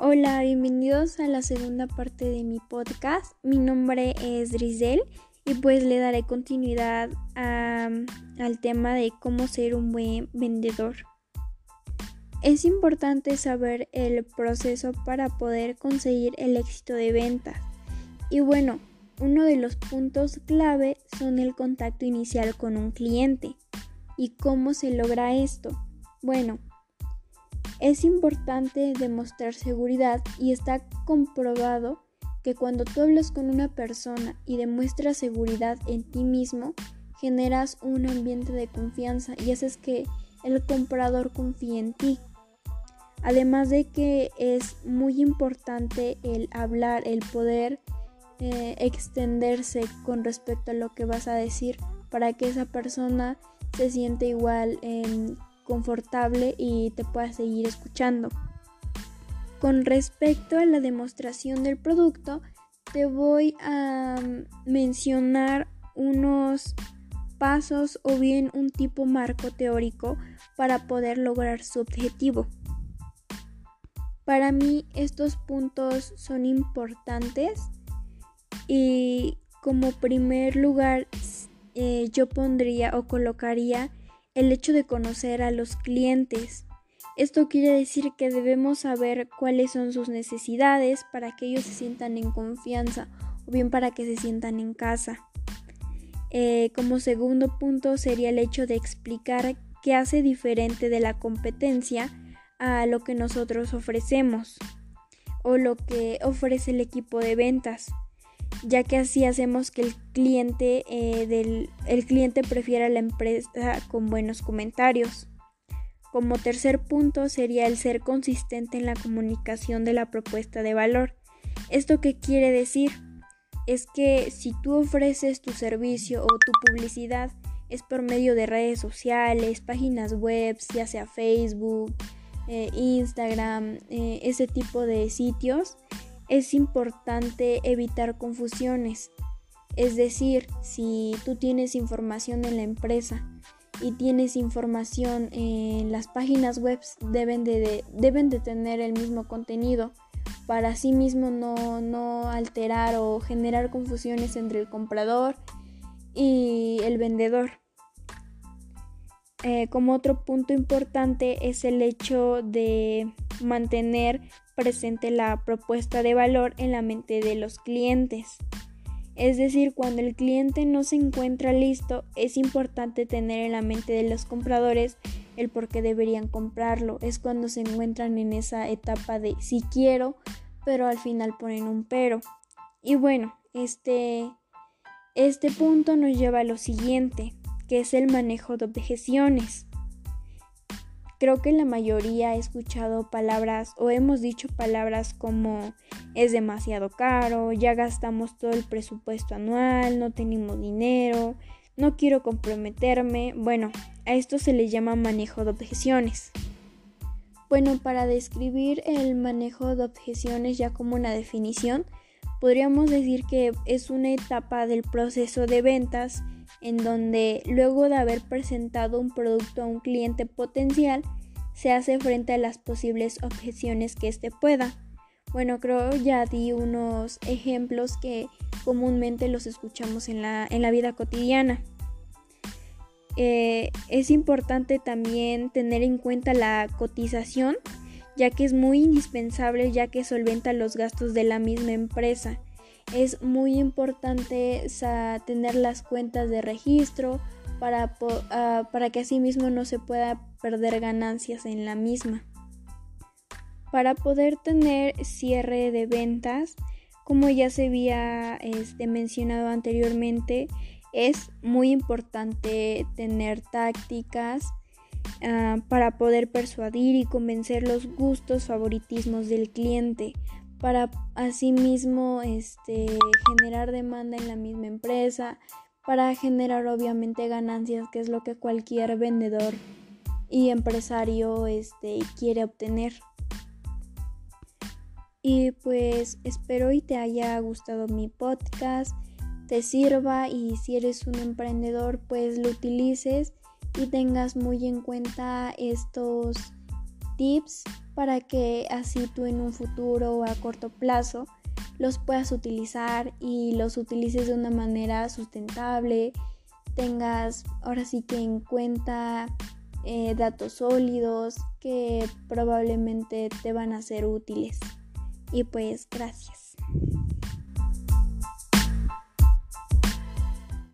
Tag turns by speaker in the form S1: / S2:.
S1: Hola, bienvenidos a la segunda parte de mi podcast. Mi nombre es Drisel y pues le daré continuidad al tema de cómo ser un buen vendedor. Es importante saber el proceso para poder conseguir el éxito de ventas. Y bueno, uno de los puntos clave son el contacto inicial con un cliente. ¿Y cómo se logra esto? Bueno, es importante demostrar seguridad y está comprobado que cuando tú hablas con una persona y demuestras seguridad en ti mismo, generas un ambiente de confianza y haces que el comprador confíe en ti. Además de que es muy importante el hablar, el poder eh, extenderse con respecto a lo que vas a decir para que esa persona se siente igual en confortable y te pueda seguir escuchando. Con respecto a la demostración del producto, te voy a mencionar unos pasos o bien un tipo marco teórico para poder lograr su objetivo. Para mí estos puntos son importantes y como primer lugar eh, yo pondría o colocaría el hecho de conocer a los clientes. Esto quiere decir que debemos saber cuáles son sus necesidades para que ellos se sientan en confianza o bien para que se sientan en casa. Eh, como segundo punto sería el hecho de explicar qué hace diferente de la competencia a lo que nosotros ofrecemos o lo que ofrece el equipo de ventas ya que así hacemos que el cliente, eh, del, el cliente prefiera la empresa con buenos comentarios. Como tercer punto sería el ser consistente en la comunicación de la propuesta de valor. ¿Esto qué quiere decir? Es que si tú ofreces tu servicio o tu publicidad es por medio de redes sociales, páginas web, ya sea Facebook, eh, Instagram, eh, ese tipo de sitios, es importante evitar confusiones. Es decir, si tú tienes información en la empresa y tienes información en las páginas web, deben de, deben de tener el mismo contenido para sí mismo no, no alterar o generar confusiones entre el comprador y el vendedor. Eh, como otro punto importante es el hecho de mantener presente la propuesta de valor en la mente de los clientes. Es decir, cuando el cliente no se encuentra listo, es importante tener en la mente de los compradores el por qué deberían comprarlo. Es cuando se encuentran en esa etapa de si quiero, pero al final ponen un pero. Y bueno, este, este punto nos lleva a lo siguiente, que es el manejo de objeciones. Creo que la mayoría ha escuchado palabras o hemos dicho palabras como es demasiado caro, ya gastamos todo el presupuesto anual, no tenemos dinero, no quiero comprometerme. Bueno, a esto se le llama manejo de objeciones. Bueno, para describir el manejo de objeciones ya como una definición, podríamos decir que es una etapa del proceso de ventas en donde luego de haber presentado un producto a un cliente potencial, se hace frente a las posibles objeciones que éste pueda. Bueno, creo ya di unos ejemplos que comúnmente los escuchamos en la, en la vida cotidiana. Eh, es importante también tener en cuenta la cotización, ya que es muy indispensable ya que solventa los gastos de la misma empresa es muy importante tener las cuentas de registro para, uh, para que asimismo no se pueda perder ganancias en la misma. Para poder tener cierre de ventas, como ya se había este, mencionado anteriormente, es muy importante tener tácticas uh, para poder persuadir y convencer los gustos favoritismos del cliente para asimismo este, generar demanda en la misma empresa, para generar obviamente ganancias, que es lo que cualquier vendedor y empresario este, quiere obtener. Y pues espero y te haya gustado mi podcast, te sirva y si eres un emprendedor pues lo utilices y tengas muy en cuenta estos tips para que así tú en un futuro o a corto plazo los puedas utilizar y los utilices de una manera sustentable, tengas ahora sí que en cuenta eh, datos sólidos que probablemente te van a ser útiles. Y pues gracias.